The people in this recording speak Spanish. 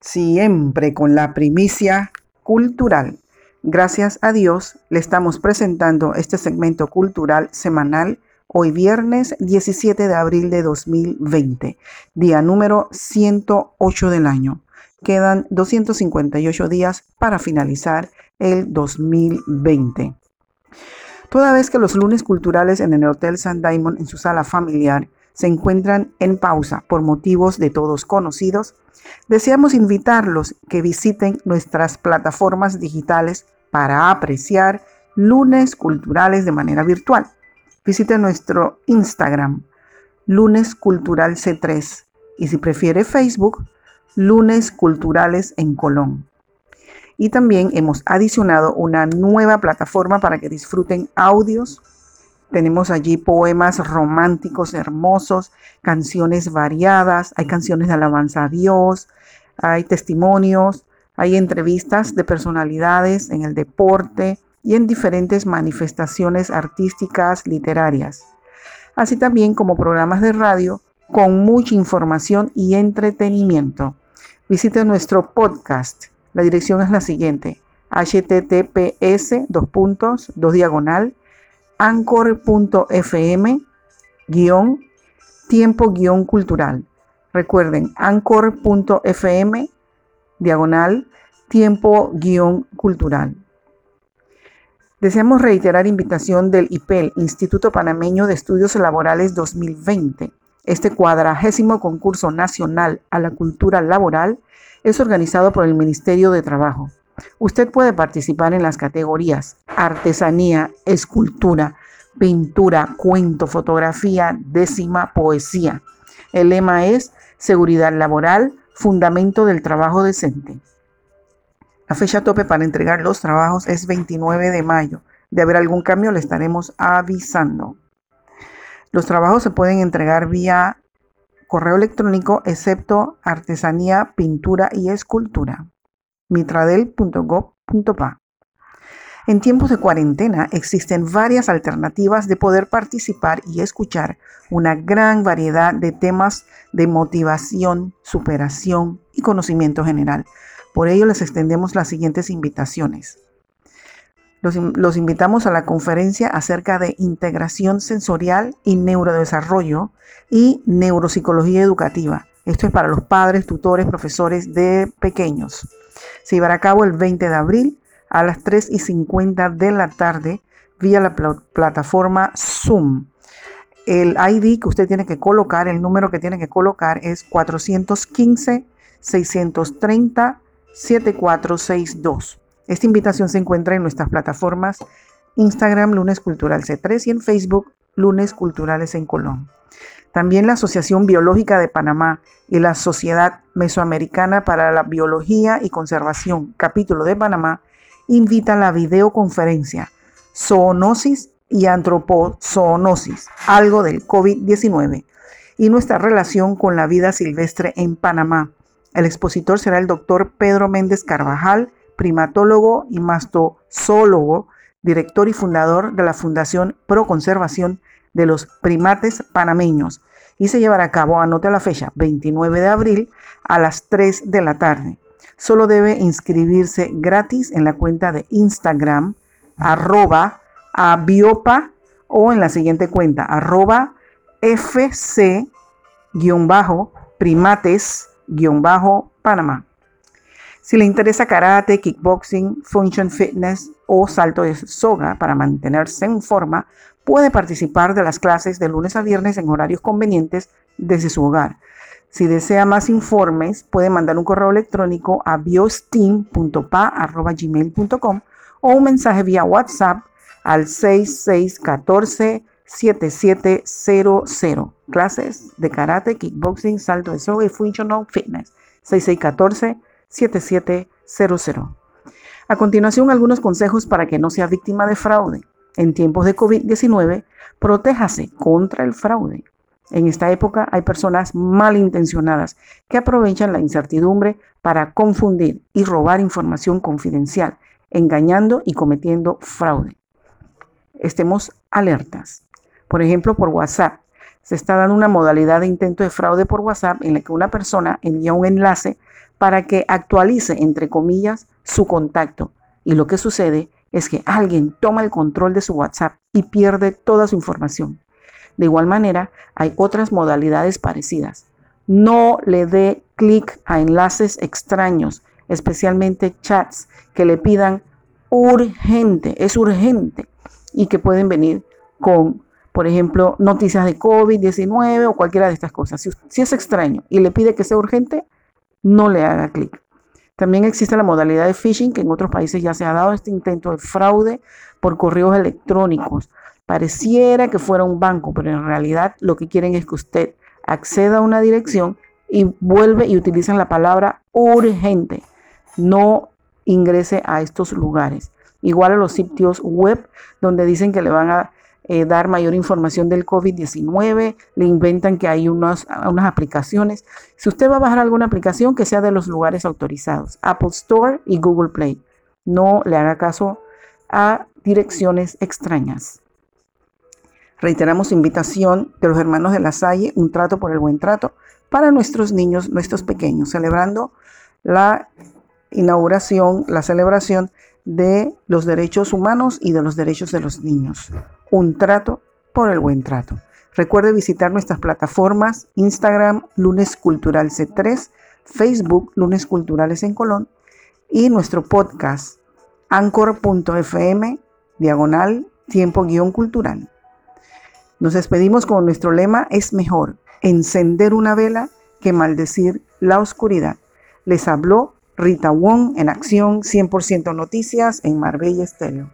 siempre con la primicia cultural. Gracias a Dios le estamos presentando este segmento cultural semanal hoy viernes 17 de abril de 2020, día número 108 del año. Quedan 258 días para finalizar el 2020. Toda vez que los lunes culturales en el Hotel San Diamond en su sala familiar se encuentran en pausa por motivos de todos conocidos, deseamos invitarlos que visiten nuestras plataformas digitales para apreciar lunes culturales de manera virtual. Visite nuestro Instagram, lunes cultural C3, y si prefiere Facebook, lunes culturales en Colón. Y también hemos adicionado una nueva plataforma para que disfruten audios. Tenemos allí poemas románticos hermosos, canciones variadas, hay canciones de alabanza a Dios, hay testimonios, hay entrevistas de personalidades en el deporte y en diferentes manifestaciones artísticas literarias, así también como programas de radio con mucha información y entretenimiento. Visite nuestro podcast la dirección es la siguiente, https dos puntos, dos diagonal, anchor.fm tiempo cultural. Recuerden, anchor.fm diagonal tiempo guion cultural. Deseamos reiterar invitación del IPEL, Instituto Panameño de Estudios Laborales 2020. Este cuadragésimo concurso nacional a la cultura laboral es organizado por el Ministerio de Trabajo. Usted puede participar en las categorías artesanía, escultura, pintura, cuento, fotografía, décima, poesía. El lema es seguridad laboral, fundamento del trabajo decente. La fecha tope para entregar los trabajos es 29 de mayo. De haber algún cambio le estaremos avisando. Los trabajos se pueden entregar vía correo electrónico excepto artesanía, pintura y escultura. mitradel.gov.pa. En tiempos de cuarentena existen varias alternativas de poder participar y escuchar una gran variedad de temas de motivación, superación y conocimiento general. Por ello les extendemos las siguientes invitaciones. Los, invitamos a la conferencia acerca de integración sensorial y neurodesarrollo y neuropsicología educativa. Esto es para los padres, tutores, profesores de pequeños. Se llevará a cabo el 20 de abril a las 3 y 50 de la tarde vía la plataforma Zoom. El ID que usted tiene que colocar, el número que tiene que colocar es 415 630 7462. Esta invitación se encuentra en nuestras plataformas Instagram Lunes Cultural C3 y en Facebook Lunes Culturales en Colón. También la Asociación Biológica de Panamá y la Sociedad Mesoamericana para la Biología y Conservación, capítulo de Panamá, invitan a la videoconferencia Zoonosis y Antropozoonosis, algo del COVID-19, y nuestra relación con la vida silvestre en Panamá. El expositor será el doctor Pedro Méndez Carvajal, primatólogo y mastozólogo, director y fundador de la Fundación Pro Conservación de los Primates Panameños, y se llevará a cabo, anote la fecha, 29 de abril a las 3 de la tarde. Solo debe inscribirse gratis en la cuenta de Instagram, arroba biopa o en la siguiente cuenta, arroba fc-primates-panamá. Si le interesa karate, kickboxing, function fitness o salto de soga para mantenerse en forma, puede participar de las clases de lunes a viernes en horarios convenientes desde su hogar. Si desea más informes, puede mandar un correo electrónico a biosteam.pa.gmail.com o un mensaje vía WhatsApp al 6614 7700. Clases de karate, kickboxing, salto de soga y functional fitness. 6614 7700. A continuación, algunos consejos para que no sea víctima de fraude. En tiempos de COVID-19, protéjase contra el fraude. En esta época hay personas malintencionadas que aprovechan la incertidumbre para confundir y robar información confidencial, engañando y cometiendo fraude. Estemos alertas. Por ejemplo, por WhatsApp, se está dando una modalidad de intento de fraude por WhatsApp en la que una persona envía un enlace para que actualice, entre comillas, su contacto. Y lo que sucede es que alguien toma el control de su WhatsApp y pierde toda su información. De igual manera, hay otras modalidades parecidas. No le dé clic a enlaces extraños, especialmente chats que le pidan urgente, es urgente, y que pueden venir con, por ejemplo, noticias de COVID-19 o cualquiera de estas cosas. Si, es extraño y le pide que sea urgente, no le haga clic. También existe la modalidad de phishing, que en otros países ya se ha dado este intento de fraude por correos electrónicos. Pareciera que fuera un banco, pero en realidad lo que quieren es que usted acceda a una dirección y vuelve y utilizan la palabra urgente. No ingrese a estos lugares. Igual a los sitios web donde dicen que le van a eh, dar mayor información del COVID-19, le inventan que hay unas, unas aplicaciones. Si usted va a bajar alguna aplicación, que sea de los lugares autorizados, Apple Store y Google Play. No le haga caso a direcciones extrañas. Reiteramos invitación de los hermanos de la Salle, un trato por el buen trato para nuestros niños, nuestros pequeños, celebrando la inauguración, la celebración de los derechos humanos y de los derechos de los niños. Un trato por el buen trato. Recuerde visitar nuestras plataformas Instagram Lunes Cultural C3, Facebook Lunes Culturales en Colón y nuestro podcast anchor.fm diagonal tiempo guion cultural. Nos despedimos con nuestro lema es mejor encender una vela que maldecir la oscuridad. Les habló Rita Wong en acción 100% noticias en Marbella Estéreo.